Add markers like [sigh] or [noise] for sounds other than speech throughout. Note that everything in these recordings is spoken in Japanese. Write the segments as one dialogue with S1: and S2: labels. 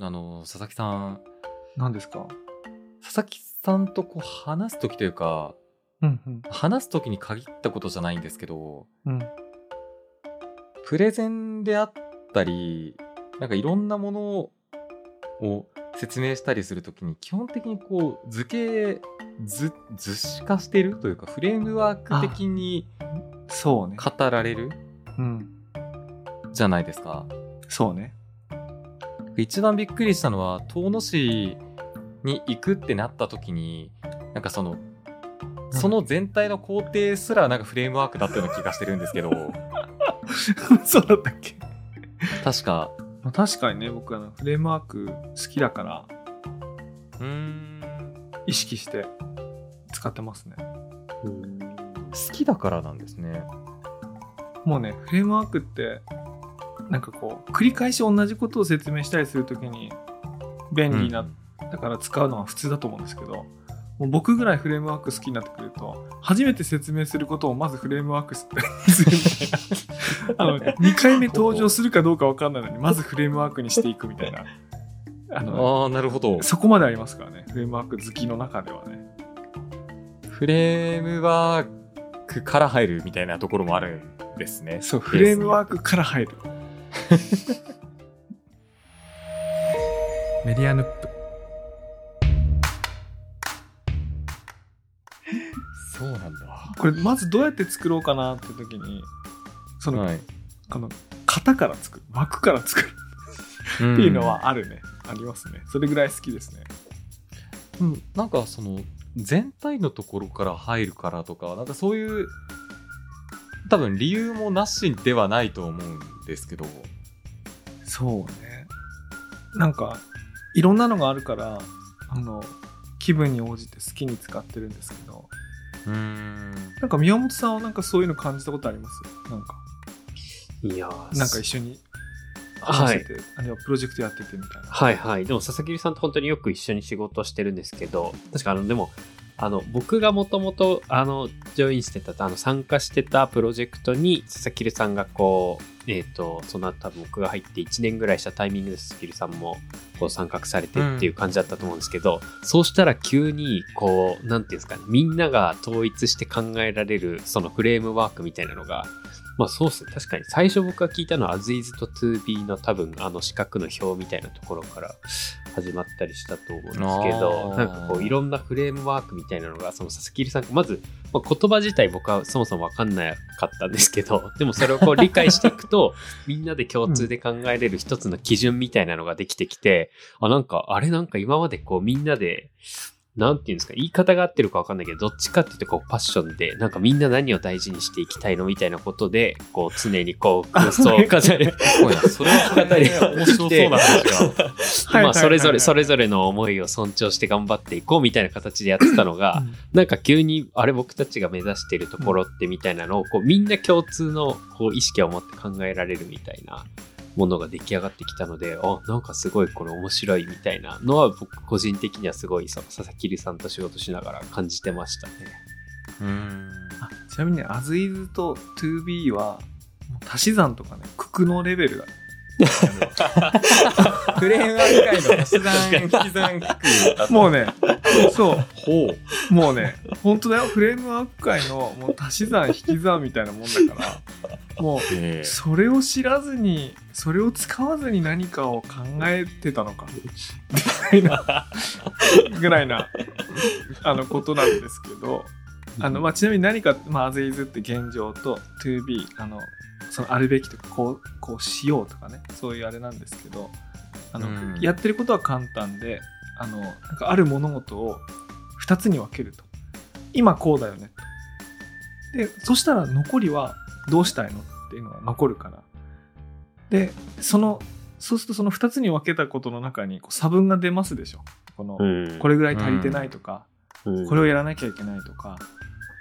S1: あの、佐々木さん、
S2: 何ですか？
S1: 佐々木さんとこう話すときというか、
S2: うんうん。
S1: 話すときに限ったことじゃないんですけど、
S2: うん。
S1: プレゼンであったり、なんかいろんなものを説明したりするときに、基本的にこう、図形、図、図式化してるというか、フレームワーク的に
S2: そうね。
S1: 語られる
S2: うん。
S1: じゃないですか。
S2: そうね。
S1: 一番びっくりしたのは、遠野市に行くってなったときに、なんかその、その全体の工程すらなんかフレームワークだったような気がしてるんですけど、[laughs]
S2: そうだったっけ？
S1: 確か、
S2: まあ確かにね、僕あの、フレームワーク好きだから、
S1: うーん、
S2: 意識して使ってますね。
S1: 好きだからなんですね。
S2: もうね、フレームワークって、なんかこう、繰り返し同じことを説明したりするときに、便利になったから使うのは普通だと思うんですけど、もう僕ぐらいフレームワーク好きになってくると、初めて説明することをまずフレームワークすするみたいな。[laughs] あの、2回目登場するかどうかわかんないのに、まずフレームワークにしていくみたいな。あの、
S1: ああ、なるほど。
S2: そこまでありますからね、フレームワーク好きの中ではね。
S1: フレームワークから入るみたいなところもあるんですね。
S2: そう、フレームワー
S1: ク。
S2: クから入る。[laughs] メディアヌップ。
S1: そうなんだ。
S2: これまずどうやって作ろうかなって時にその、
S1: はい。
S2: あの型から作る。枠から作る。
S1: って
S2: っていうの、はあるね、ありますね。それぐらい好きですね。
S1: うん、なんかその、全体のところから入るからとか、なんかそういう、多分理由もなしではないと思うんですけど、
S2: そうね。なんかいろんなのがあるからあの気分に応じて好きに使ってるんですけど。
S1: うーん。
S2: なんか宮本さんはなんかそういうの感じたことあります？なんか。
S3: いやー。
S2: なんか一緒に
S3: はい。
S2: あるいはプロジェクトやっててみたいな。
S3: はいはい。でも佐々木さんと本当によく一緒に仕事してるんですけど、確かあの、でも、あの、僕がもともと、あの、ジョインしてた、あの、参加してたプロジェクトに、佐々木さんがこう、えっ、と、その後多分僕が入って1年ぐらいしたタイミングで佐々木さんも、こう参画されてっていう感じだったと思うんですけど、そうしたら急に、こう、なんていうんですかね、みんなが統一して考えられる、そのフレームワークみたいなのが、まあそうっすね。確かに最初僕が聞いたのは As is と to be の多分あの四角の表みたいなところから始まったりしたと思うんですけど、なんかこういろんなフレームワークみたいなのが、その佐々木さんがまず、まあ、言葉自体僕はそもそもわかんなかったんですけど、[laughs] でもそれをこう理解していくと、[laughs] みんなで共通で考えれる一つの基準みたいなのができてきて、あ、なんか、あれなんか今までこうみんなで、なんていうんですか、言い方が合ってるかわかんないけど、どっちかっていうとこうパッションで、なんかみんな何を大事にしていきたいのみたいなことで、こう常にこう空想を語る。
S1: すごいな。それはそれで面白そうな話が。
S2: はい
S3: まあそれぞれ、それ
S2: ぞ
S3: ぞれの思いを尊重して頑張っていこうみたいな形でやってたのが、なんか急に、あれ僕たちが目指しているところってみたいなのを、こうみんな共通のこう意識を持って考えられるみたいなものが出来上がってきたので、あ、なんかすごいこれ面白いみたいなのは僕個人的にはすごいその佐々木さんと仕事しながら感じてましたね。
S1: うーん。
S2: あちなみにね As is と to be はもう足し算とかね九九のレベルだ
S1: フレームワーク界の足し算、引き算、引く。
S2: もうねそう。
S1: ほう。
S2: もうね、本当だよ、フレームワーク界のもう足し算、引き算みたいなもんだから、もう、
S1: え。
S2: それを知らずに、それを使わずに何かを考えてたのか、[laughs] ぐらいな、ぐらいな、あの、ことなんですけど、あの、まあ、ちなみに何か、まあ、as is って現状と to be、あの、そのあるべきとか、こう、こうしようとかね、そういうあれなんですけど、あの、
S1: うん
S2: やってることは簡単で、あの、なんかある物事を2つに分けると。今こうだよねと。で、そしたら残りはどうしたいのっていうのが残るから。で、その、そうするとその2つに分けたことの中にこう差分が出ますでしょ。この、
S3: うん
S2: これぐらい足りてないとか、
S3: うん
S2: これをやらなきゃいけないとか、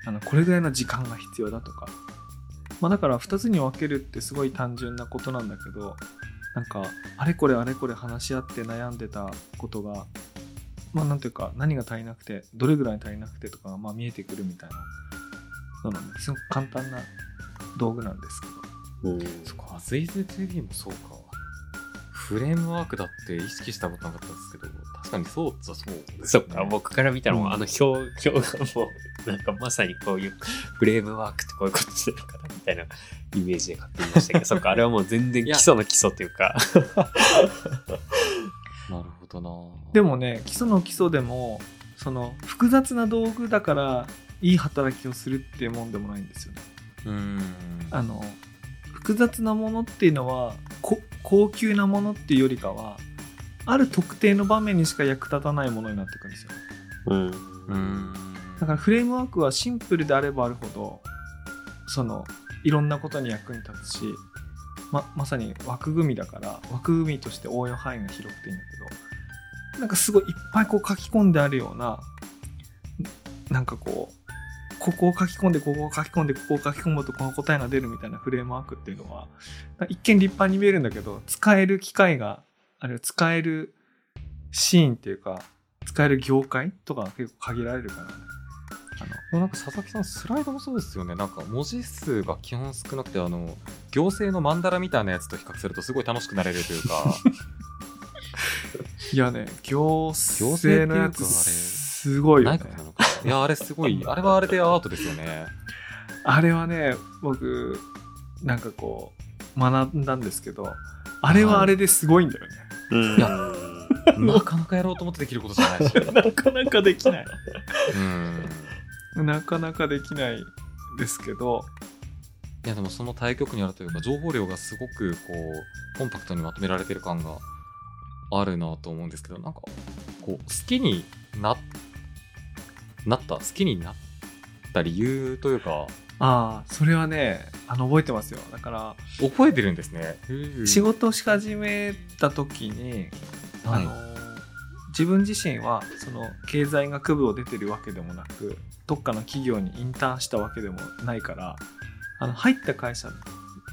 S2: あのこれぐらいの時間が必要だとか。まあだから2つに分けるってすごい単純なことなんだけど、なんかあれこれあれこれ話し合って悩んでたことが、まあなんていうか何が足りなくて、どれぐらい足りなくてとかがまあ見えてくるみたいな。そうなんですごく簡単な道具なんですけど。
S3: うん
S1: そこ、アズイズ TV もそうか。フレームワークだって意識したことなかったですけど、確かにそうそうですね
S3: そっか、僕から見たらもう、
S2: うん
S3: あの表、表がもう、なんかまさにこういうフレームワークってこういうことしてるのかなみたいなイメージで買ってみましたけど、[laughs] そっか、あれはもう全然基礎の基礎っていうか。
S1: なるほどな
S2: でもね基礎の基礎でもその複雑な道具だからいい働きをするっていうもんでもないんですよね。
S1: うーん。
S2: あの複雑なものっていうのはこ高級なものっていうよりかはある特定の場面にしか役立たないものになってくるんですよ。
S3: うん。
S1: うーん。
S2: だからフレームワークはシンプルであればあるほどそのいろんなことに役に立つしままさに枠組みだから枠組みとして応用範囲が広くていいんだけどなんかすごいいっぱいこう書き込んであるようななんかこうここを書き込んでここを書き込んでここを書き込むとこの答えが出るみたいなフレームワークっていうのは一見立派に見えるんだけど使える機会があるいは使えるシーンっていうか使える業界とかが結構限られるからねあの
S1: なんか佐々木さん、スライドもそうですよね。なんか文字数が基本少なくて、あの、行政のマンダラみたいなやつと比較するとすごい楽しくなれるというか、[laughs]
S2: いやね、行政のやつすごいよね。
S1: いや、あれすごい、あれはあれでアートですよね。
S2: あれはね、僕、なんかこう、学んだんですけど、あれはあれですごいんだよね。
S3: うん。
S1: いやなかなかやろうと思ってできることじゃないし。[laughs]
S2: なかなかできない。
S1: うん。
S2: なかなかできないですけど、
S1: いやでもその対局にあるというか情報量がすごくこうコンパクトにまとめられてる感があるなと思うんですけどなんかこう好きにななった好きになった理由というか
S2: ああ、それはね、あの、覚えてますよ。だから、
S1: 覚えてるんですね。
S2: 仕事をし始めた時に、あ
S1: はい
S2: の自分自身はその経済学部を出てるわけでもなくどっかの企業にインターンしたわけでもないからあの入った会社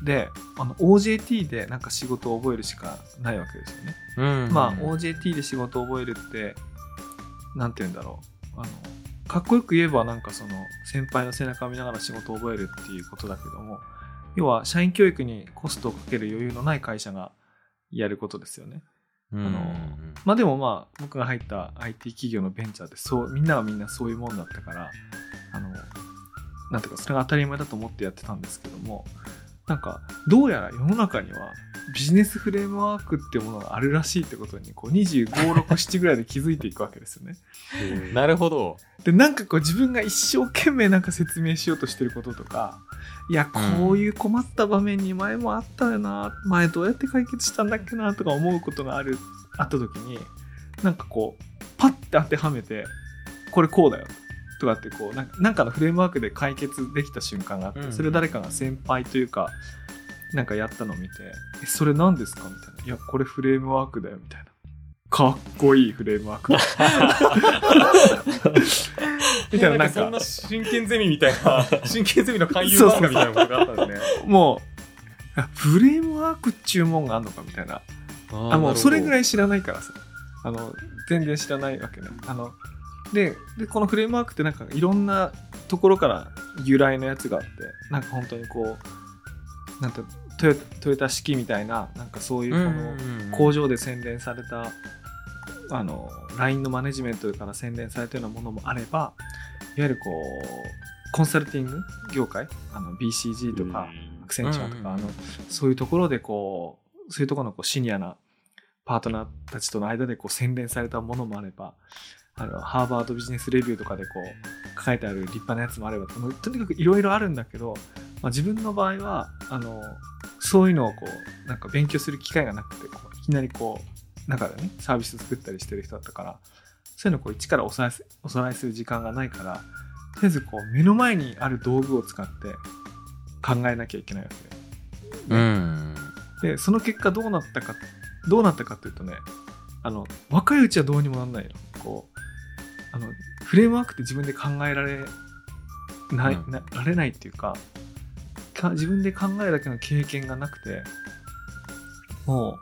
S2: であの OJT でなんか仕事を覚えるしかないわけですよね。
S1: うん
S2: まあ OJT で仕事を覚えるってなんて言うんだろうあのかっこよく言えばなんかその先輩の背中を見ながら仕事を覚えるっていうことだけども要は社員教育にコストをかける余裕のない会社がやることですよね。
S1: うん
S2: あのまあでもまあ僕が入った IT 企業のベンチャーでそうみんながみんなそういうもんだったからあのなんていうかそれが当たり前だと思ってやってたんですけどもなんかどうやら世の中にはビジネスフレームワークっていうものがあるらしいってことにこう2567ぐらいで気づいていくわけですよね。
S1: なるほど。
S2: でなんかこう自分が一生懸命なんか説明しようとしてることとかいやこういう困った場面に前もあったよな前どうやって解決したんだっけなとか思うことがあるあった時になんかこうパッて当てはめてこれこうだよとかってこうなんかのフレームワークで解決できた瞬間があって、
S1: うん
S2: それを誰かが先輩というかなんかやったのを見て「えそれ何ですか?」みたいな「いやこれフレームワークだよ」みたいな。かっこいいフレームワーク [laughs] みたいななんか
S1: そんな真剣ゼミみたいな、[laughs] 真剣ゼミの勧誘漫画みたいなことがあったんですね。
S2: もう、あフレームワークっちゅうもんがあんのかみたいな。あ、もうそれぐら
S1: い。
S2: い知らないからさ。あの、全然知らないわけね。あの、で、でこのフレームワークってなんかいろんなところから由来のやつがあって、なんか本当にこう、なんてトヨトヨタ式みたいな、なんかそういうこの工場で洗練された、あの、LINE のマネジメントから洗練されたようなものもあれば、いわゆるこう、コンサルティング業界、あの BCG とか、アクセンチャーとか、
S1: うん
S2: あのそういうところでこうそういうところのこうシニアなパートナーたちとの間でこう洗練されたものもあればあのハーバードビジネスレビューとかでこう書いてある立派なやつもあればとにかくいろいろあるんだけど、まあ、自分の場合はあのそういうのをこうなんか勉強する機会がなくてこういきなりこう中でねサービス作ったりしてる人だったからそういうのをこう一からおさらおさらいする時間がないからとりあえずこう目の前にある道具を使って考えなきゃいけないわけ。で
S1: うん。
S2: でその結果どうなったかどうなったかっていうとねあの若いうちはどうにもなんないよこうあのフレームワークって自分で考えられない、
S1: うん。
S2: なられないっていうかか自分で考えるだけの経験がなくても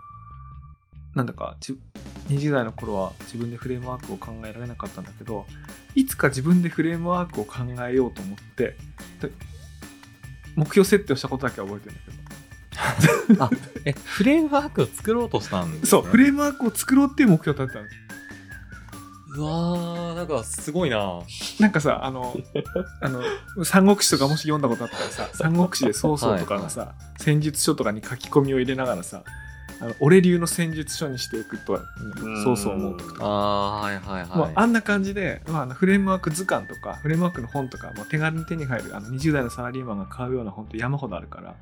S2: うなんだかじ20代の頃は自分でフレームワークを考えられなかったんだけどいつか自分でフレームワークを考えようと思ってで目標設定をしたことだけは覚えてるんだけど。[laughs]
S1: あえフレームワークを作ろうとしたんです、ね、
S2: そう、フレームワークを作ろうっていう目標を立てたんです。
S1: うわーなんかすごいな。
S2: なんかさ、あの、[laughs] あの、三国志とかもし読んだことあったらさ、三国志で曹操とかのさ、戦術書とかに書き込みを入れながらさ、あの俺流の戦術書にしていくとは、
S3: うん。
S2: 曹操思うとか。
S1: あーはいはいはい、
S2: もうあんな感じで、まああの、フレームワーク図鑑とか、フレームワークの本とか、まあ、手軽に手に入るあの20代のサラリーマンが買うような本って山ほどあるから、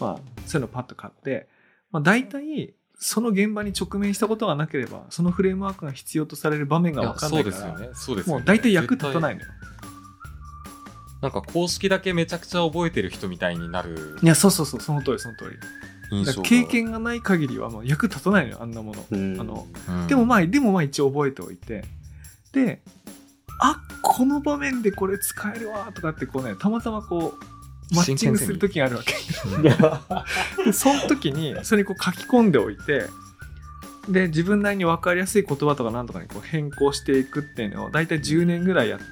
S2: まあ、そういうのパッと買って、まあ、大体、その現場に直面したことがなければ、そのフレームワークが必要とされる場面が分かんないから、
S1: そうですよね。そうですよね。
S2: もう大体役立たない
S1: 絶
S2: のよ。
S1: 対。なんか公式だけめちゃくちゃ覚えてる人みたいになる。
S2: いや、そうそうそう、その通り、その通り。経験がない限りはもう役立たないのよ、あんなもの。
S3: うん。
S2: あの、
S1: うん。
S2: でもまあ、でもまあ一応覚えておいて、で、あ、この場面でこれ使えるわとかってこうね、たまたまこう、マッチングする時があるわけ。その時に、それにこう書き込んでおいて、で、自分なりに分かりやすい言葉とかなんとかにこう変更していくっていうのを、だいたい10年ぐらいやって、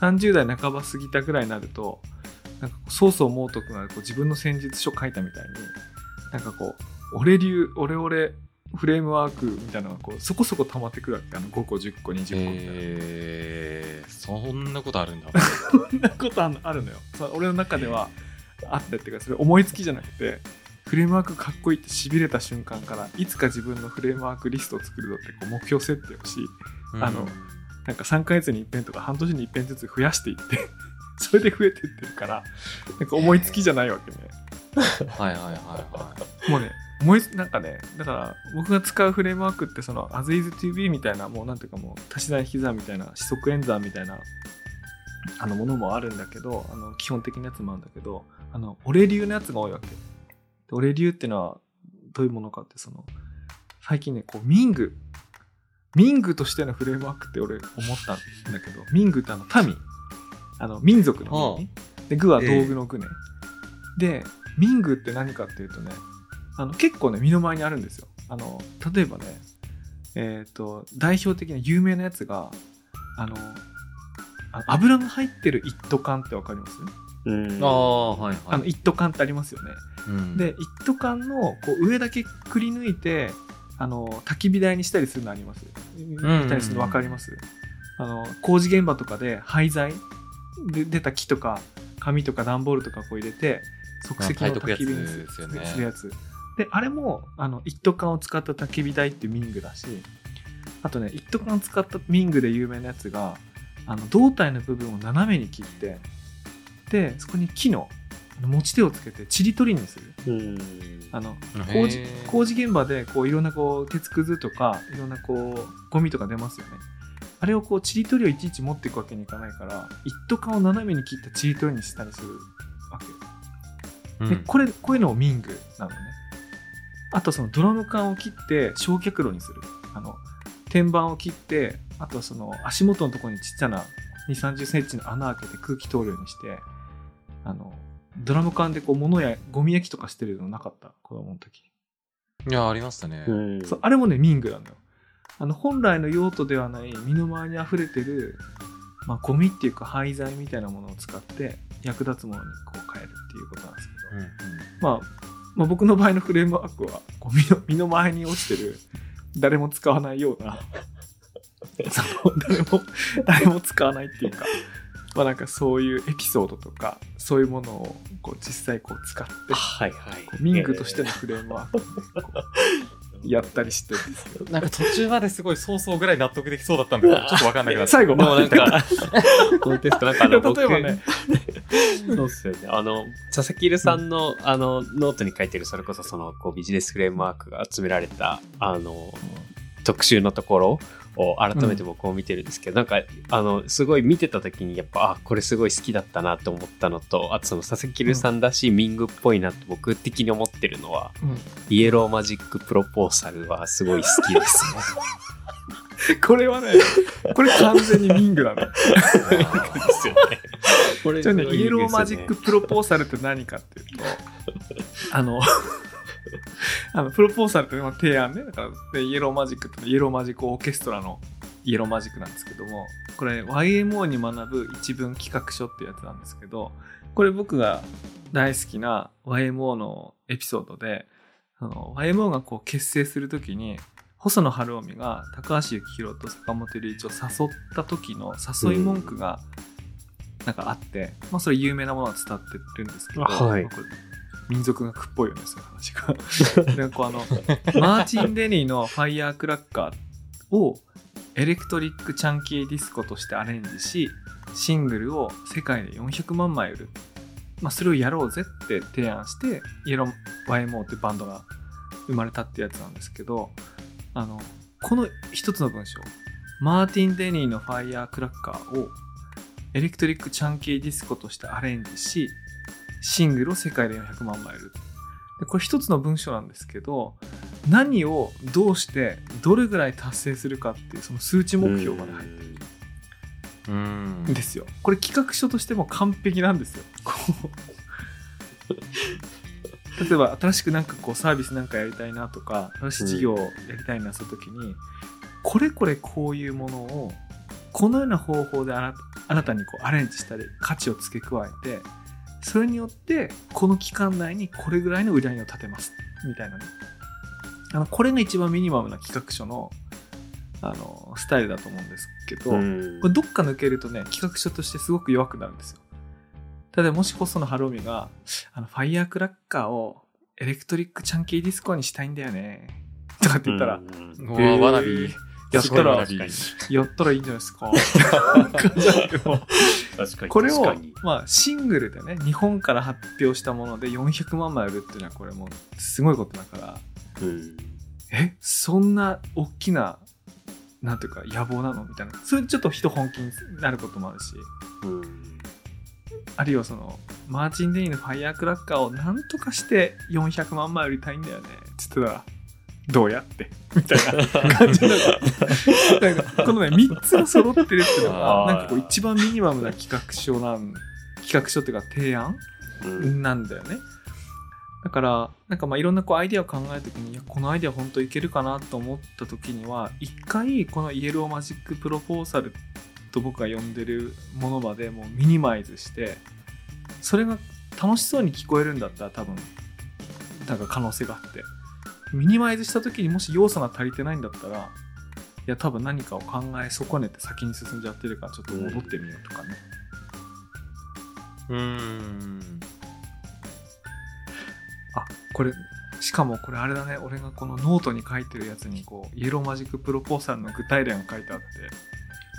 S2: 30代半ば過ぎたぐらいになると、なんかこう、曹操猛徳がこう自分の戦術書書いたみたいに、なんかこう、俺流、俺俺、フレームワークみたいなのがこうそこそこ溜まってくるわけ。あの5個10個20個みたいな、
S1: えー、そんなことあるんだ。
S2: そんなことあるのよ。俺の中ではあったっていうかそれ思いつきじゃなくてフレームワークかっこいいってしびれた瞬間からいつか自分のフレームワークリストを作るぞってこう目標設定をしあのなんか3ヶ月に一遍とか半年に一遍ずつ増やしていって [laughs] それで増えてってるからなんか思いつきじゃないわけね。
S1: はいはいはいはい。
S2: もうね思いつなんかねだから僕が使うフレームワークってその as is to be みたいなもうなんていうかもう足し算引き算みたいな四則演算みたいなあのものもあるんだけどあの基本的なやつもあるんだけどあの俺流のやつが多いわけ。で俺流っていうのはどういうものかってその最近ねこうミング。ミングとしてのフレームワークって俺思ったんだけどミングってあの民。あの民族の民ね。で具は道具の具ね、でミングって何かっていうとねあの結構ね身の回りにあるんですよ。あの例えばねえっ、と代表的な有名なやつがあのあ油が入ってる一斗缶ってわかります？
S3: うん。
S1: ああはいはい。
S2: あの一斗缶ってありますよね、
S1: うん。
S2: で一斗缶のこう上だけくり抜いてあの焚き火台にしたりするのあります？見たりするの分かります？あの工事現場とかで廃材？で出た木とか紙とか段ボールとかこう入れて即席の焚き火にする
S1: やつで
S2: あれもあの一斗缶を使った焚き火台っていう民具だしあとね一斗缶を使った民具で有名なやつがあの胴体の部分を斜めに切ってでそこに木のあの持ち手をつけてちり取りにする。
S3: うん。
S2: あの工事工事現場でこういろんなこう鉄くずとかいろんなこうゴミとか出ますよね。あれをこうちり取りをいちいち持っていくわけにいかないから一斗缶を斜めに切ったちり取りにしたりするわけ、
S1: うん。
S2: でこれこういうのをミングなのねあとそのドラム缶を切って焼却炉にする。あの天板を切ってあとその足元のところにちっちゃな2 3 0センチの穴開けて空気通るようにしてあのドラム缶でこう物やゴミ焼きとかしてるのなかった？子供の時。
S1: いやありましたね、
S3: うん。
S2: そうあれもねミングなのよ。あの本来の用途ではない身の回りに溢れてる、まあ、ゴミっていうか廃材みたいなものを使って役立つものにこう変えるっていうことなんですけど、
S1: うんうん。
S2: まあ、まあ僕の場合のフレームワークはこう身の身の回りに落ちてる誰も使わないような [laughs] その誰も誰も使わないっていうかまあなんかそういうエピソードとかそういうものをこう実際こう使って
S3: はいはい。
S2: こう民具としてのフレームワークをやったりしてるんですけど
S1: なんか途中まですごい早々ぐらい納得できそうだったんですけどちょっとわかんなくなった
S2: 最後。
S3: でもなんか、コンテストなんかあの、僕 [laughs]
S2: 例えばね。
S3: そうっすよね。あの、佐々木るさんの、あの、ノートに書いてる、それこそその、こう、ビジネスフレームワークが集められた、あの、特集のところを改めて僕も見てるんですけど、なんか、あの、すごい見てた時に、やっぱ、あ、これすごい好きだったなと思ったのと、あとその、佐々木るさんらしい民具っぽいなと僕的に思ってるのは、
S2: うん
S3: Yellow Magic Proposalはすごい好きですね。[laughs]
S2: これはねこれ完全に民具なの
S3: ですよね。これ
S2: ね Yellow Magic Proposal って何かっていうと、あの、[laughs] あのプロポーサルってまあ提案ね。だからでイエローマジックってイエローマジックオーケストラのイエローマジックなんですけども、これ YMO に学ぶ一文企画書ってやつなんですけど、これ僕が大好きな YMO のエピソードで、あの YMO がこう結成するときに、細野晴臣が高橋幸宏と坂本龍一を誘った時の誘い文句がなんかあって、まあそれ有名なものは伝わってるんですけど、
S3: あはい
S2: 民族学っぽいよね、そういう話が。[laughs] でこうあのマーチン・デニーの「ファイヤークラッカー」を electric chunky disco としてアレンジしシングルを世界で400万枚売る、まあ、それをやろうぜって提案してイエロー YMO ってバンドが生まれたってやつなんですけどあのこの一つの文章マーティン・デニーの「ファイヤークラッカー」をエレクトリック・チャンキーディスコとしてアレンジしシングルを世界で400万枚売るでこれ一つの文章なんですけど何をどうしてどれぐらい達成するかっていうその数値目標まで入ってる。
S1: うん。
S2: んですよ。これ企画書としても完璧なんですよ。例えば新しくなんかこうサービスなんかやりたいなとか新しい事業をやりたいなするときに、これこれこういうものをこのような方法であな新たにこうアレンジしたり価値を付け加えてそれによってこの期間内にこれぐらいの売り上げを立てます。みたいなね。あのこれが一番ミニマムな企画書のあのスタイルだと思うんですけど、
S3: うん。
S2: これどっか抜けるとね、企画書としてすごく弱くなるんですよ。ただもし細野晴臣が、あの、 Firecracker を electric chunky disco にしたいんだよね。とかって言ったら、
S3: うん。
S1: うわわなび
S2: やったらやったらいいんじゃないですか。[laughs] これをまあ、シングルでね、日本から発表したもので400万枚売るっていうのは、これもう、すごいことだから、
S3: うん
S2: え、そんな大きな、なんていうか、野望なのみたいな。それでちょっと人本気になることもあるし、
S3: うん
S2: あるいはその、マーチン・デニーのファイヤークラッカーをなんとかして400万枚売りたいんだよね。つってたら、どうやって？[laughs] みたいな感じになる。なんかこのね、[laughs] 3つが揃ってるっていうのが、[laughs] なんかこう一番ミニマムな企画書なん、企画書っていうか提案
S3: うん
S2: なんだよね。だから、なんかまあいろんなこうアイデアを考えるときに、いや、このアイデア本当いけるかなと思ったときには、一回この Yellow Magic Proposal と僕が呼んでるものまでもう minimize して、それが楽しそうに聞こえるんだったら多分、なんか可能性があって、 minimize したときにもし要素が足りてないんだったら、いや多分何かを考え損ねて先に進んじゃってるからちょっと戻ってみようとかね。
S1: うん。
S2: あこれしかもこれあれだね。俺がこのノートに書いてるやつにこう Yellow Magic Proposal の具体例が書いてあって。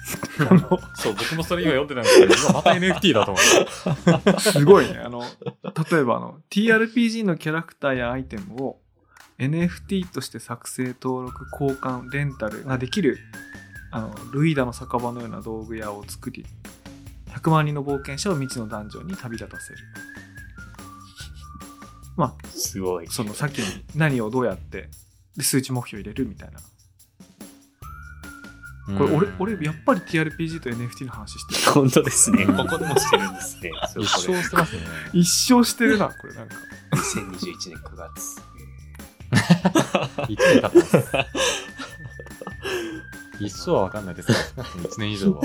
S2: [laughs]
S1: そう僕もそれ今読んでたんですけど今。また NFT だと思って
S2: すごいね。あの例えばあの TRPG のキャラクターやアイテムを NFT として作成登録交換レンタルができるあのルイーダの酒場のような道具屋を作り100万人の冒険者を未知のダンジョンに旅立たせるまあ
S3: すごい。
S2: そのさっきに何をどうやってで数値目標入れるみたいなこれ俺俺やっぱり TRPG と NFT の話してる
S3: 本当ですね。
S1: う [laughs] ん
S3: ここでもしてるんですね。
S1: 一生してますね
S2: 一生してるなこれなんか [laughs]
S3: 2021年9月。
S1: 1年経ってます。一生は分かんないですけど少なくとも1年以上は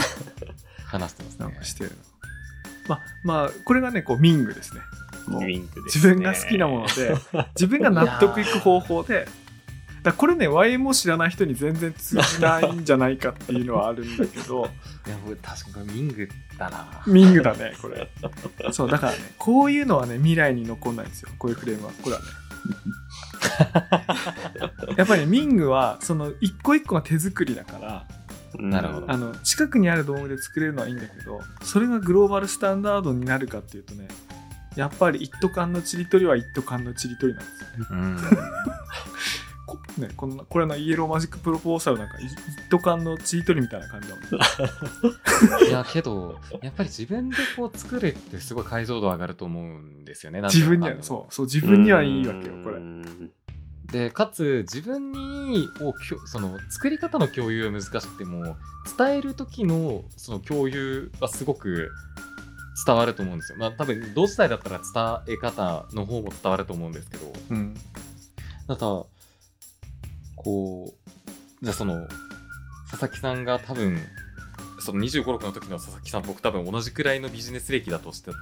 S1: 話してますね。
S2: なんかしてるなまあまあこれがねこうミングですね。こう
S3: ウィンクですね。
S2: 自分が好きなもので [laughs] 自分が納得いく方法でだこれね YMO 知らない人に全然通じないんじゃないかっていうのはあるんだけど。
S1: いや僕確かにこれミングだな。
S2: ミングだねこれ。そうだからねこういうのはね未来に残んないんですよ。こういうフレームは。これはね [laughs] やっぱりねミングはその一個一個が手作りだから
S1: なるほど。
S2: あの近くにある道具で作れるのはいいんだけどそれがグローバルスタンダードになるかっていうとねやっぱり一斗缶のちりとりは一斗缶のちりとりなんですよね。
S1: うん [laughs]
S2: こねこんなこれのイエローマジックプロポーザルなんかい一斗缶のちりとりみたいな感じだもんね。[laughs]
S1: いやけどやっぱり自分でこう作るってすごい解像度上がると思うんですよね。
S2: 自分にはそうそう自分にはいいわけよこれ。
S3: うん。
S1: でかつ自分にをきょその作り方の共有は難しくても伝える時のその共有はすごく伝わると思うんですよ。まあ多分同時代だったら伝え方の方も伝わると思うんですけど。
S2: うん。
S1: ただこうじゃあその佐々木さんが多分その25、6の時の佐々木さん僕多分同じくらいのビジネス歴だとしてい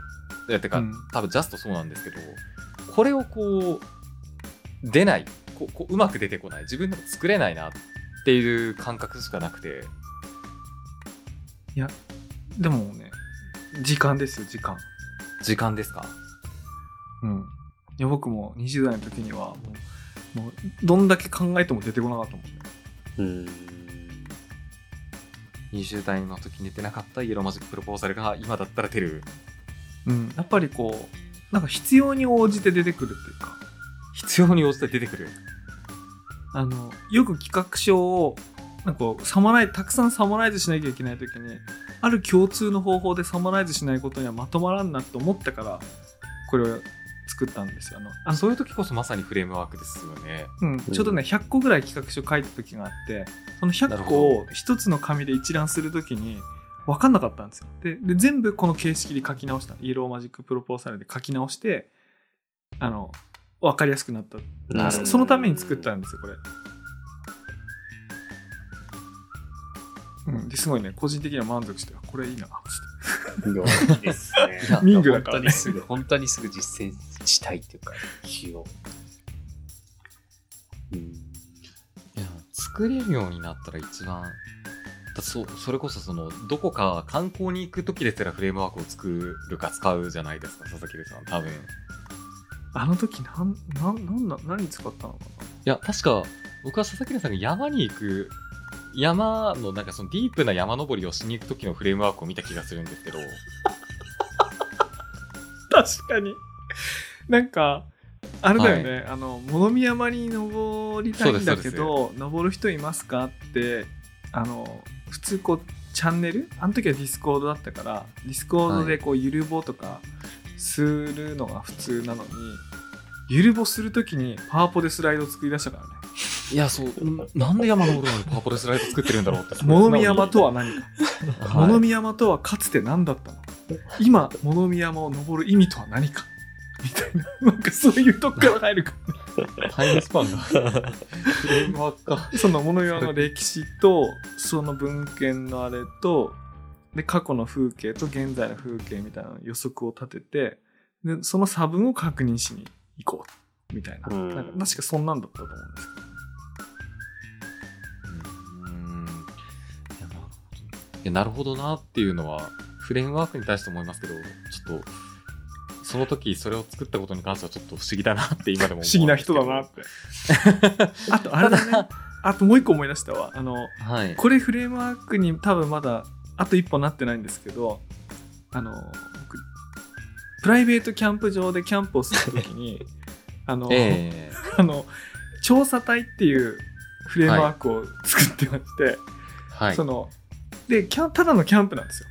S1: やてか、
S2: うん。
S1: 多分ジャストそうなんですけどこれをこう出ないここううまく出てこない自分でも作れないなっていう感覚しかなくて。
S2: でもね時間ですよ時間。
S1: 時間ですか？
S2: うん。いや僕も20代の時にはもうもうどんだけ考えても出てこなかったもんね。
S3: うん。
S1: 20代の時に出なかったイエローマジックプロポーザルが今だったら出る。
S2: うん。やっぱりこうなんか必要に応じて出てくるっていうか。
S1: 必要に応じて出てくる。
S2: あのよく企画書をなんかサマライたくさんサマライズしなきゃいけない時にある共通の方法でサマライズしないことにはまとまらんなと思ったからこれを作ったんですよあの。
S1: あそういう時こそまさにフレームワークですよね。
S2: うん、ちょうどね100個ぐらい企画書書いた時があってその100個を一つの紙で一覧する時に分かんなかったんですよ。でで全部この形式で書き直した。イエローマジックプロポーサルで書き直してあの分かりやすくなった。
S3: なるほど。
S2: そそのために作ったんですよこれ、うん、ですごいね個人的には満足してこれいいなつって。
S3: いやいいですね。[laughs]
S2: いやミングだからね。
S3: 本当にすぐ、本当にすぐ実践したいっていうか、しよう。うん。
S1: いや作れるようになったら一番だそそれこそそのどこか観光に行く時ですらフレームワークを作るか使うじゃないですか佐々木さん多分い
S2: あの時なんなんなんな何使ったのか
S1: や確か僕は佐々木さんが山に行く山のなんかそのディープな山登りをしに行く時のフレームワークを見た気がするんですけど
S2: な [laughs] 確かになんかあれだよね、あの物見山に登りたいんだけど登る人いますかってあの普通こうチャンネルあの時は Discord だったから Discord でこうゆるぼとかするのが普通なのに、ゆるぼする時にパワポでスライドを作り出したからね。
S1: いやそうなんで山登るのにパワポでスライド作ってるんだろうって
S2: 物見山とは何か。
S1: はい。
S2: 物見山とはかつて何だったの？今物見山を登る意味とは何か？みたいななんかそういうとこから入るか。
S1: タイムスパンが。フレームワークか。
S2: その物見山の歴史とその文献のあれとで過去の風景と現在の風景みたいな予測を立ててでその差分を確認しに行こうみたいな,、
S3: うん。
S2: なんか確かそんなんだったと思うんですけど。
S1: いやなるほどなっていうのはフレームワークに対して思いますけどちょっとその時それを作ったことに関してはちょっと不思議だなって今でも思う
S2: 不思議な人だなって。[laughs] あとあれだね。あともう一個思い出したわ。あの
S1: はい。
S2: これフレームワークに多分まだあと一歩なってないんですけどあの僕プライベートキャンプ場でキャンプをするときに [laughs] あの、
S1: ええ。[laughs]
S2: あの調査隊っていうフレームワークを作ってまして、
S1: はい。
S2: そのでただのキャンプなんですよ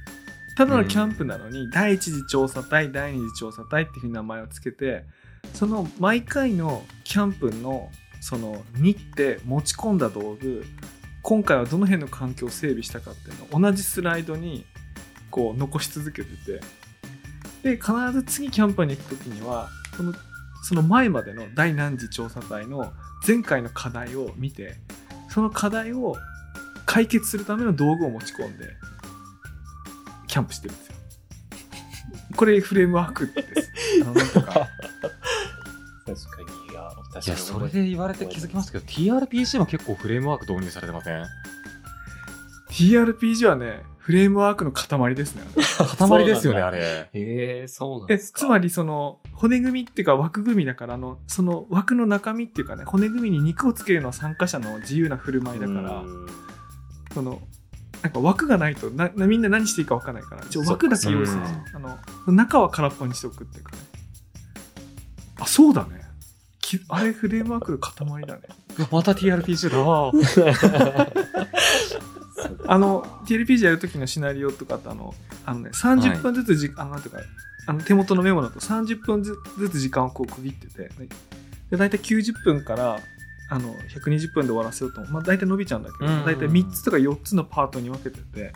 S2: ただのキャンプなのに、第一次調査隊第二次調査隊っていうふうに名前をつけてその毎回のキャンプのその日程持ち込んだ道具今回はどの辺の環境を整備したかっていうのを同じスライドにこう残し続けててで必ず次キャンプに行く時にはそのその前までの第何次調査隊の前回の課題を見てその課題を解決するための道具を持ち込んでキャンプしてるんですよ。これフレームワークです。あのなんとか
S3: 確かに、いや、確
S1: いやそれで言われて気づきましたけど TRPG も結構フレームワーク導入されてません
S2: ？TRPG はねフレームワークの塊ですね。
S1: 塊ですよねあれ
S3: ええそうなんで
S2: え
S3: すか。
S2: つまりその骨組みっていうか枠組みだからあのその枠の中身っていうかね骨組みに肉をつけるのは参加者の自由な振る舞いだから
S3: うん
S2: そのなんか枠がないとななみんな何していいか分かんないから。一応枠だけ用意するんです。よ
S1: う
S2: あの中は空っぽにしておくっていうかね。あそうだね。きあれフレームワークの塊だね。
S1: また TRPG だ。わ [laughs]
S2: あの TLPG やる時のシナリオとかってあのあの、ね、30分ずつじ、あのなんていうかあの手元のメモだと30分ずずつ時間をこう区切ってて。で大体90分からあの120分で終わらせようと、まあ、大体伸びちゃうんだけど、
S1: うん。
S2: 大体3つとか4つのパートに分けてて。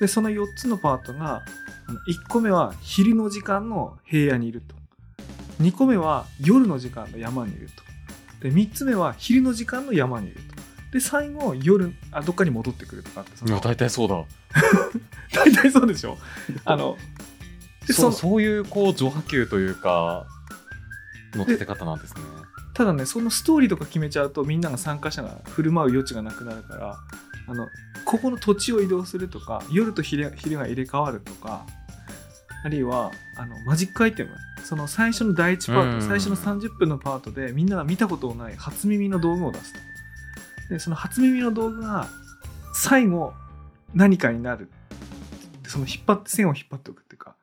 S2: でその4つのパートがあの1個目は昼の時間の平野にいると。2個目は夜の時間の山にいると。で3つ目は昼の時間の山にいると。で最後夜あどっかに戻ってくるとかってその。
S1: いや大体そうだ。[laughs]
S2: 大体そうでしょ？あので
S1: そう
S2: そ
S1: そういうこう上波球というかの立て方なんですね
S2: ただねそのストーリーとか決めちゃうとみんなが参加者が振る舞う余地がなくなるからあのここの土地を移動するとか夜と昼昼が入れ替わるとかあるいはあのマジックアイテム。その最初の第1パー
S1: うん。
S2: ト最初の30分のパートでみんなが見たことのない初耳の道具を出すと。でその初耳の道具が最後何かになる。その引っ張って線を引っ張っておくっていうか。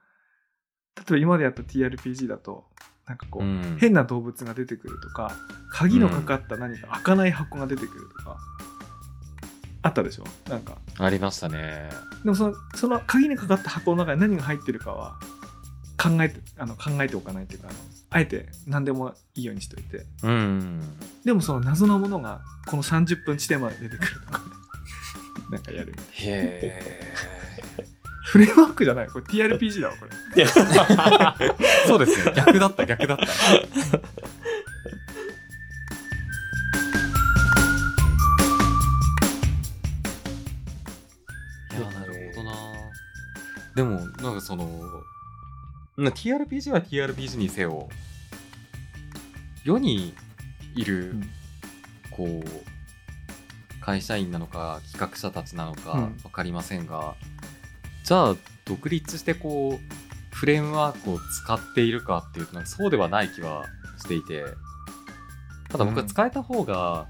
S2: 例えば今までやった TRPG だとなんかこう、
S1: うん。
S2: 変な動物が出てくるとか鍵のかかった何か開かない箱が出てくるとか、あったでしょ？なんか。
S1: ありましたね。
S2: でもそのその鍵にかかった箱の中に何が入ってるかは考えてあの考えておかないというかあのあえて何でもいいようにしといて。
S1: うん。
S2: でもその謎のものがこの30分地点まで出てくるとかね。[laughs] なんかやる。
S1: へえ
S2: フレームワークじゃない。これ TRPG だわこれ。[laughs]
S1: そうですね逆だった逆だった。いやなるほどな。でもなんかそのな TRPG は TRPG にせよ世にいる、
S2: うん。
S1: こう会社員なのか企画者たちなのか
S2: うん。
S1: 分かりませんが、じゃあ独立してこうフレームワークを使っているかっていうとなんかそうではない気はしていてただ僕は使えた方が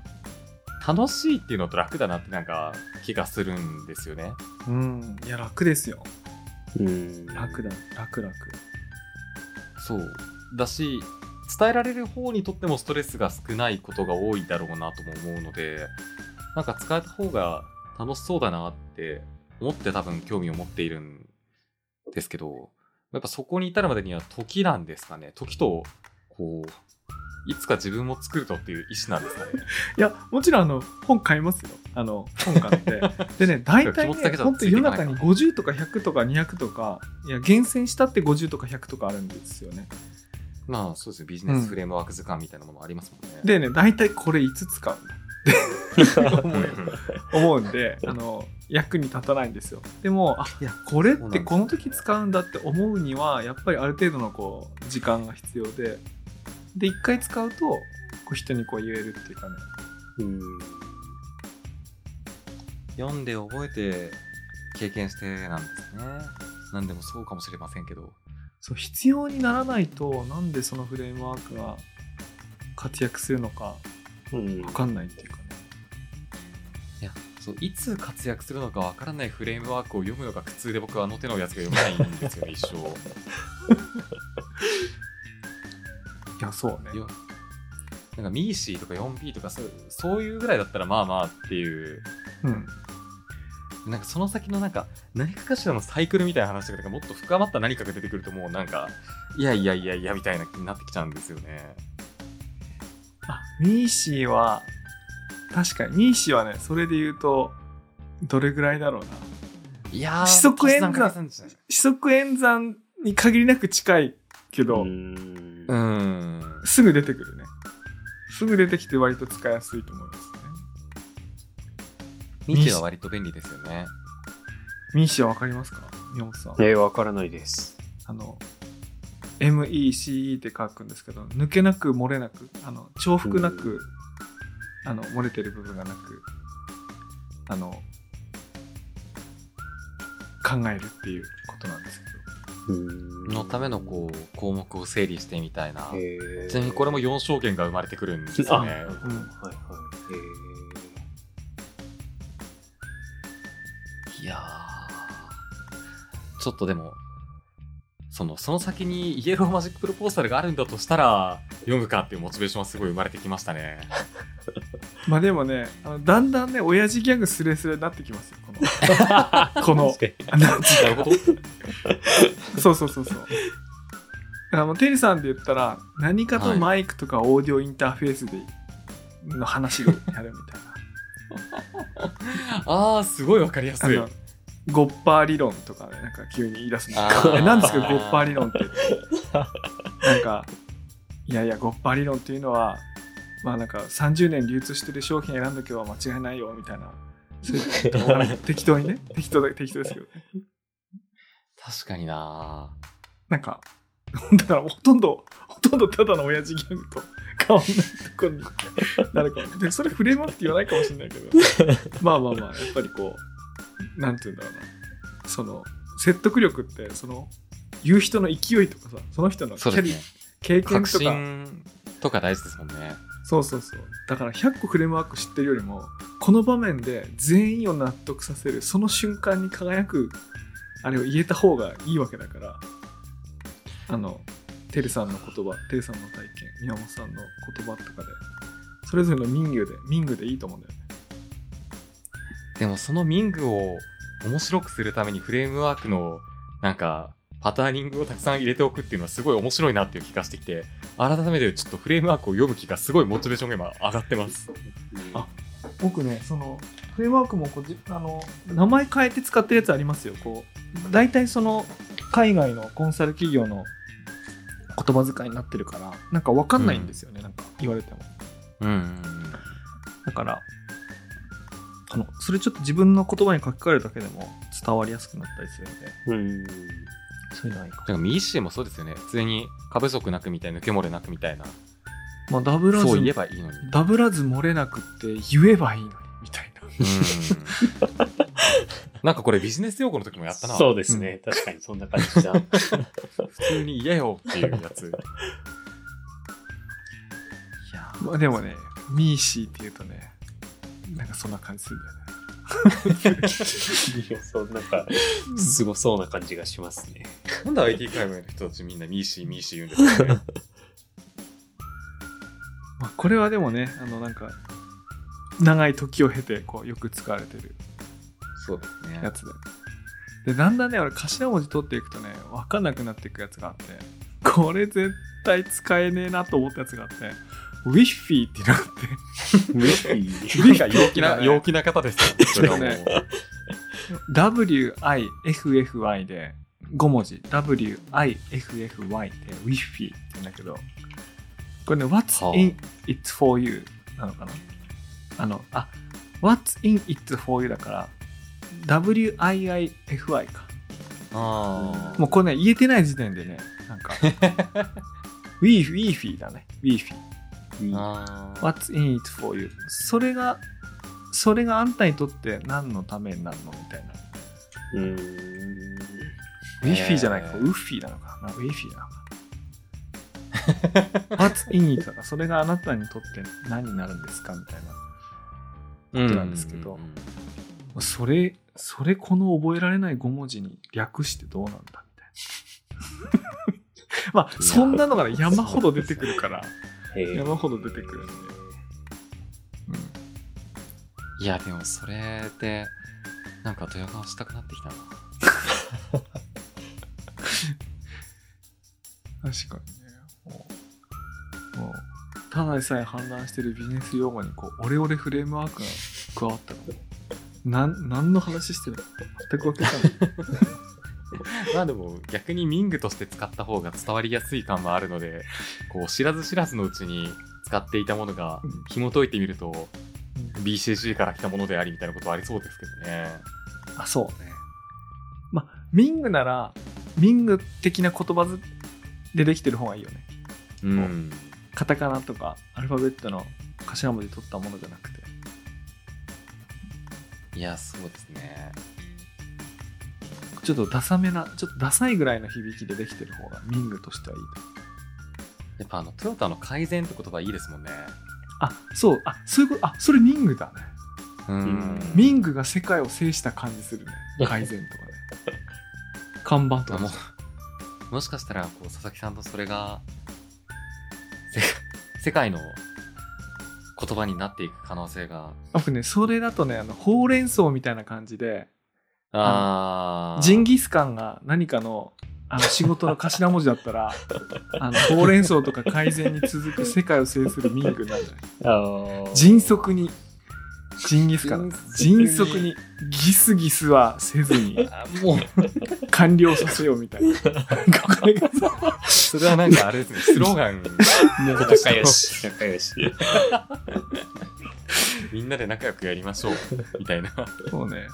S1: 楽しいっていうのと楽だなってなんか気がするんですよね。
S2: うんいや楽ですよ。
S3: うん。
S2: 楽だ楽楽。
S1: そう。だし伝えられる方にとってもストレスが少ないことが多いだろうなとも思うのでなんか使えた方が楽しそうだなって思って多分興味を持っているんですけどやっぱそこに至るまでには時なんですかね。時とこういつか自分も作るとっていう意思なんですかね。
S2: いやもちろんあの本買いますよ。あの本買って。[laughs] でね大体ね本当
S1: ついていかない
S2: 世の中に50とか100とか200とかいや厳選したって50とか100とかあるんですよね。
S1: まあそうですね。ビジネスフレームワーク図鑑みたいなものありますもんね、
S2: でね大体これいつ使う。[laughs] 思う
S1: ん
S2: であの役に立たないんですよ。でもあいやこれってこの時使うんだって思うにはやっぱりある程度のこう時間が必要で。で一回使うとこう人にこう言えるっていうかね。
S3: うん。
S1: 読んで覚えて経験してなんですね。何でもそうかもしれませんけど。
S2: そう必要にならないとなんでそのフレームワークが活躍するのか
S3: うん。
S2: 分かんないっていうかね。
S1: いやそういつ活躍するのかわからないフレームワークを読むのが苦痛で僕はあの手のやつが読めないんですよね [laughs] 一生。
S2: いやそうね。
S1: よなんかミーシーとか 4P とかそうそういうぐらいだったらまあまあっていう。
S2: うん。
S1: なんかその先のなんか何かかしらのサイクルみたいな話とかがもっと深まった何かが出てくるともうなんかいやいやいやいやみたいな気になってきちゃうんですよね。
S2: あミーシーは確かに。ミーシーはねそれで言うとどれぐらいだろうな。い
S1: やー
S2: 四則演算。四則演算に限りなく近いけど、
S3: うん。
S1: うーん。
S2: すぐ出てくるね。すぐ出てきて割と使いやすいと思いますね。
S1: ミーシーは割と便利ですよね。
S2: ミーシーは分かりますか？宮本さん。
S3: えー、わからないです。
S2: あの MECE って書くんですけど抜けなく漏れなくあの重複なく、あの漏れてる部分がなくあの考えるっていうことなんですけど。
S1: のためのこう項目を整理してみたいな。ちなみにこれも4証言が生まれてくるんです
S3: あ
S1: よね。
S3: はいはい。はい。
S1: いやー。ちょっとでもそのその先にイエローマジックプロポーザルがあるんだとしたら読むかっていうモチベーションはすごい生まれてきましたね。[laughs]
S2: まあでもねあのだんだんね親父ギャグスレスレになってきますよこの。[laughs] このな
S1: るほど。
S2: そうそうそうそう。だからもうテリさんで言ったら何かとマイクとかオーディオインターフェースでの話でやるみたい [laughs]
S1: ああすごいわかりやすい
S2: ゴッパー理論とかねなんか急に言い出すの。
S1: あー
S2: え何ですかゴッパー理論って。[laughs] なんかいやいやゴッパー理論っていうのはまあなんか30年流通してる商品選んどけば間違いないよみたいな。そういう適当にね適当だ適当ですけどね。
S1: 確かにな
S2: なんか、だからほとんど、ほとんどただの親父ギャグと変わんないところになるかも。で、それフレームって言わないかもしれないけど、[laughs] まあまあまあ、やっぱりこう、なんて言うんだろうな。その、説得力って、その、言う人の勢いとかさ、その人のキャリ、
S1: ね。
S2: 経験
S1: 確
S2: とか、
S1: 信とか大事ですもんね。
S2: そうそうそう。だから100個フレームワーク知ってるよりも、この場面で全員を納得させる、その瞬間に輝く、あれを言えた方がいいわけだから、あの、てるさんの言葉、てるさんの体験、宮本さんの言葉とかで、それぞれの民具で、民具でいいと思うんだよね。
S1: でもそのミングを面白くするためにフレームワークのなんかパターニングをたくさん入れておくっていうのはすごい面白いなっていう気がしてきて、改めてちょっとフレームワークを読む気がすごいモチベーションが今上がってます。
S2: あ僕ね、その、フレームワークもこうじあの、名前変えて使ってるやつありますよ。こう、大体その、海外のコンサル企業の言葉遣いになってるから、なんかわかんないんですよね、なんか言われても。
S1: うんうん
S2: だから、あの、それちょっと自分の言葉に書き換えるだけでも伝わりやすくなったりするので、
S3: うん。
S2: そういうのはいいか
S1: だからミーシーもそうですよね。普通に過不足なくみたいな、抜け漏れなくみたいな。
S2: まあ、ダブらず、
S1: そう言えばいいのに。
S2: ダブらず漏れなくって言えばいいのに、みたいな。
S1: うん。[laughs] なんかこれビジネス用語の時もやったな。
S3: そうですね。確かにそんな感じだ。[laughs]
S1: 普通に言えよっていうやつ。[laughs] いや
S2: まあでもね、ミーシーって言うとね、なんかそんな感じするんだよね。
S3: いや、そう、なんか、すごそうな感じがしますね。
S1: なんで IT 界隈の人たちみんなミーシーミーシー言うんですかね。[laughs]
S2: まあ、これはでもね、あの、なんか、長い時を経て、こう、よく使われてる
S1: そうですね
S2: や。つで。で、だんだんね、俺、頭文字取っていくとね、わかんなくなっていくやつがあって、これ絶対使えねえなと思ったやつがあって、ウィッフィーって
S3: ウィッフィー。
S1: なんか陽気な、[laughs] 陽気な方です。よ。それはもう。
S2: ね WIFFY で5文字。WIFFY ってウィッフィーって言うんだけど。これね What's
S1: はあ。
S2: in it for you なのかな？あのあ What's in it for you だから WIIFI か。
S1: あ
S2: もうこれね言えてない時点でねなんか。We ウィーフィーだね。ウ What's in it for you? それがそれがあんたにとって何のためになるのみたいな。
S3: うーん。
S2: ウィッフィーじゃないか、
S1: えー。
S2: ウッフィーなのかな？ウィッフィーなのか What's in it? だからそれがあなたにとって何になるんですか？みたいな。
S1: こと
S2: なんですけど。それそれこの覚えられない5文字に略してどうなんだ？みたいな。[laughs] まあそんなのがね山ほど出てくるから山ほど出てくるんで、
S1: いや、でもそれで、なんかドヤ顔したくなってきたな。
S2: 確かにね。もうもうただでさえ氾濫してるビジネス用語にこうオレオレフレームワークが加わったらなん何の話してるの？か全く分けたない
S1: まあでも逆にミングとして使った方が伝わりやすい感もあるので、こう知らず知らずのうちに使っていたものが
S2: うん
S1: 紐解いてみると BCG から来たものでありみたいなことはありそうですけどね。
S2: あそうねまあミングならミング的な言葉でできてる方がいいよね
S1: うん。
S2: カタカナとかアルファベットの頭文字取ったものじゃなくて
S1: いや、そうですね。
S2: ちょっとダサめなちょっとダサいぐらいの響きでできてる方がミングとしてはいいと。
S1: やっぱあの、トヨタの改善って言葉いいですもんね。
S2: あそうあそういうことあそれミングだね。
S1: うん。
S2: ミングが世界を制した感じするね。改善とかね。看板とか。
S1: もうもしかしたら、こう、佐々木さんとそれが、せ [laughs] 世界の言葉になっていく可能性が。
S2: 僕ねそれだとねあのほうれん草みたいな感じで
S1: ああ。
S2: ジンギスカンが何かのあの仕事の頭文字だったら [laughs] あのほうれん草とか改善に続く世界を制するミングになるじゃない迅速に。ジンギスカン。
S1: 迅速に。
S2: ギスギスはせずに
S1: あもう、
S2: 完了させようみたいな。なんかこれがさ
S1: それはなんかあれですね、スローガン、
S3: 仲良し。仲良し。[laughs]
S1: みんなで仲良くやりましょう、みたいな。
S2: そうね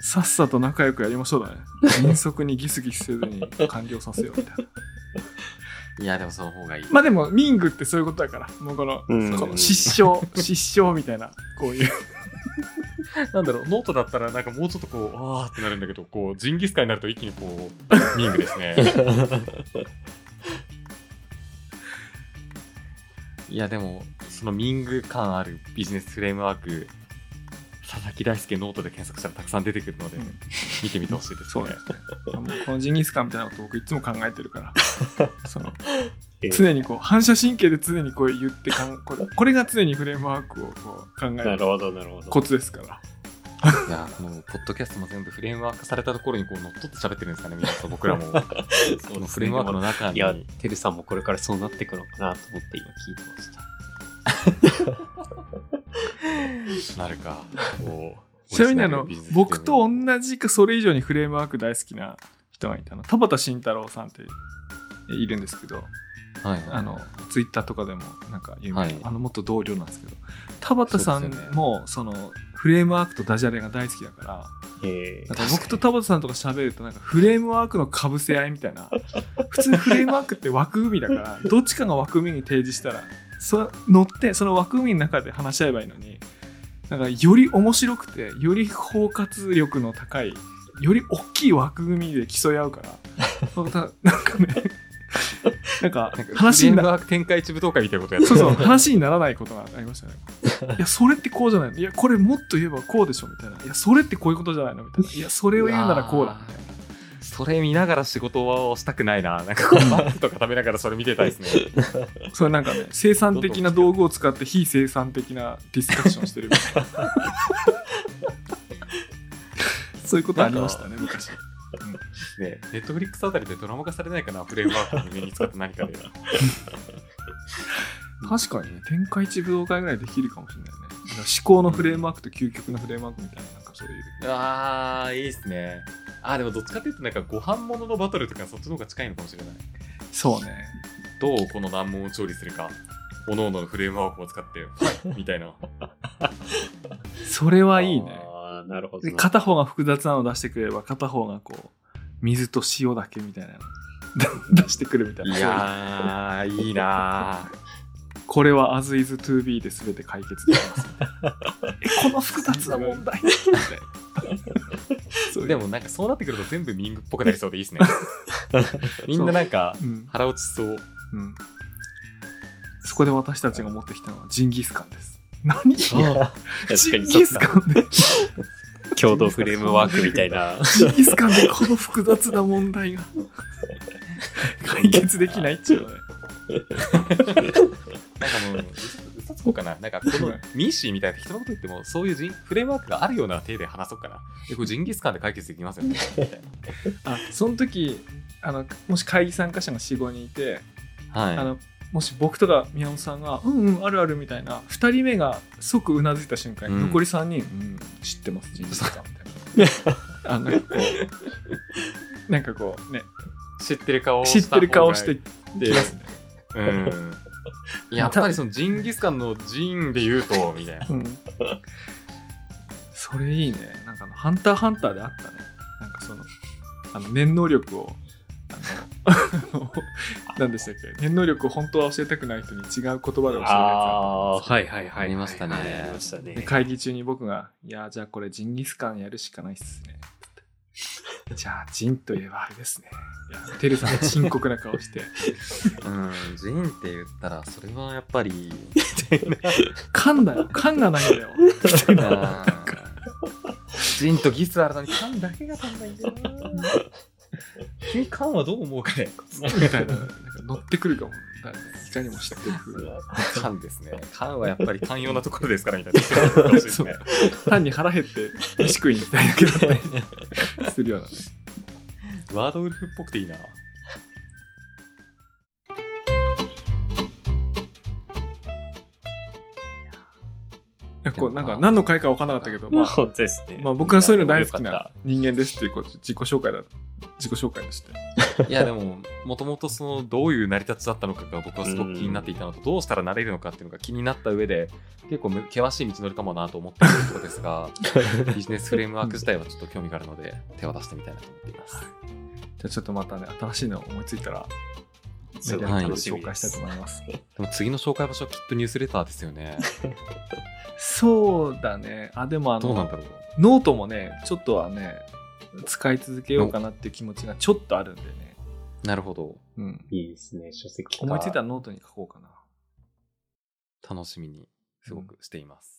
S2: さっさと仲良くやりましょうだね。[laughs] 迅速にギスギスせずに完了させようみたいな。
S1: いや、でもその方がいい。
S2: まあでも、民具ってそういうことだから、もうこの、
S3: うん
S2: この失笑、失笑みたいな、こういう。[laughs]
S1: なんだろう、ノートだったらなんかもうちょっとこう、あーってなるんだけど、こう、ジンギスカンになると一気にこう、民具ですね。[laughs] いや、でも、その民具感あるビジネスフレームワーク、木大輔ノートで検索したらたくさん出てくるので、
S2: うん
S1: 見てみてほしいですね
S2: そう。ね。このジンギスカンみたいなこと僕いつも考えてるから、その、
S3: えー
S2: 常にこう、反射神経で常にこう言ってかんこれ、これが常にフレームワークをこう考える
S3: なるほど、なるほど。
S2: コツですから。
S1: いや、このポッドキャストも全部フレームワークされたところにこう乗っ取って喋ってるんですかね、皆さん。僕らも。
S3: そ
S1: のフレームワークの中に。
S3: いや、てるさんもこれからそうなっていくのかなと思って今聞いてました。[laughs]
S1: なるか。[laughs]
S2: ちなみにあの僕と同じかそれ以上にフレームワーク大好きな人がいたの。田畑慎太郎さんっているんですけど、
S1: はい、
S2: あの、ツイッターとかでもなんか有名な、
S1: はい。
S2: あの元同僚なんですけど、田畑さんもそのフレームワークとダジャレが大好きだから、
S3: え
S2: なんか僕と田畑さんとか喋るとなんかフレームワークのかぶせ合いみたいな。普通フレームワークって枠組みだから [laughs] どっちかが枠組みに提示したらそ乗ってその枠組みの中で話し合えばいいのになんかより面白くてより包括力の高いより大きい枠組みで競い合うからなんかね [laughs] なんか話にな
S1: フレームワーク展開一部東海みたいなことやって
S2: そうそう話にならないことがありましたね。いやそれってこうじゃないの？いやこれもっと言えばこうでしょみたいな。いやそれってこういうことじゃないの？みたいな。いやそれを言うならこうだみたいな
S1: それ見ながら仕事をしたくないな。[laughs] なんかこう、マックとか食べながらそれ見てたいですね。[laughs]
S2: それなんかね生産的な道具を使って非生産的なディスカッションしてるみたいなそういうことありましたね昔
S1: ね、ネットフリックスあたりでドラマ化されないかな、フレームワークに身に使った何かで。
S2: 確かにね天下一武道会ぐらいできるかもしれないね思考のフレームワークと究極のフレームワークみたいなそういう
S1: あー、いいっすね。あー、でもどっちかっていうと、なんかご飯物のバトルとかそっちの方が近いのかもしれない。
S2: そうね
S1: どうこの難問を調理するか。各々のフレームワークを使って、はい、みたいな。
S2: それはいいね
S3: あーなるほど。
S2: 片方が複雑なの出してくれれば片方がこう水と塩だけみたいなの [laughs] 出してくるみたい
S1: い
S2: な
S1: やー、いいな
S2: これは as is to be で全て解決できます。えこの複雑な問題。
S1: でもなんかそうなってくると全部ミングっぽくなりそうでいいっすね。[laughs] みんななんか
S2: う。ん。
S1: 腹落ちそう。
S2: うん、そこで私たちが持ってきたのはジンギスカンです。何？ジ
S3: 確か
S2: ンギスカ
S3: な
S2: ンで。
S3: 共同フレームワークみたいな。
S2: ジンギスカンでこの複雑な問題が解決できないっちゅう。の [laughs] ね
S1: なんかもう、嘘つこうかな。なんかこのミッシーみたいな人のこと言っても、そういうジンフレームワークがあるような体で話そうかな。で、これジンギスカンで解決できますよね。みたい
S2: あその時あのもし会議参加者が45人いて
S1: なはい。
S2: あのもし僕とか宮本さんが「うんうんあるある」みたいな2人目が即うなずいた瞬間に、
S1: うん
S2: 残り3人「うん知ってますジンギスカン」みたいなあなんかこうなんかこうね
S1: 知ってる顔を
S2: 知ってる顔して
S1: き
S2: きますね、
S1: うん。やっぱりそのジンギスカンのジンで言うと、みたいな。
S2: うん、それいいね。なんかあの「ハンターハンター」であったね。なんかそのあの念能力をあの [laughs] 何でしたっけ？念能力を本当は教えたくない人に違う言葉で教えるやつあ
S3: はいはいはい。
S1: ありましたね。
S2: 会議中に僕が「いやじゃあこれジンギスカンやるしかないっすね」じゃあジンといえばあれですね。いやテルさん深刻な顔して。
S1: うん、ジンって言ったら、それはやっぱり、「
S2: 缶だよ。缶がないんだよ [laughs]」
S1: ジンとギスあるのに缶だけが足んないんだよ。な。[laughs] 君缶はどう思うかね。[laughs]
S2: みたいな。なんか乗ってくるかもいかにも知ってる風な
S1: 缶ですね。[laughs] 缶はやっぱり寛容なところですからみたいな。
S2: 単に腹減って飯食いに行きたいだけだったりするようなね [laughs]
S1: ワードウルフっぽくていいな。
S2: やこうなんか何の回か分からなかったけど、まあ、
S3: 本当ですね。
S2: まあ僕はそういうの大好きな人間ですっていうこと自己紹介だ自己紹介でして。
S1: いやでももともとそのどういう成り立ちだったのかが僕はすごく気になっていたのと、どうしたらなれるのかっていうのが気になった上で結構む険しい道のりかもなと思っているところですが [laughs] ビジネスフレームワーク自体はちょっと興味があるので手を出してみたいなと思っています。
S2: じゃあちょっとまたね新しいの思いついたら
S3: そう
S2: メディアで
S1: はい
S2: 紹介したいと思います、
S1: でも次の紹介場所はきっとニュースレターですよね。
S2: そうだねあでもあの
S1: どうなんだろう。
S2: ノートもねちょっとはね使い続けようかなっていう気持ちがちょっとあるんでね、
S1: なるほど。
S2: うん、
S3: いいですね、書籍化。
S2: 思いついたらノートに書こうかな
S1: 楽しみにすごくしています。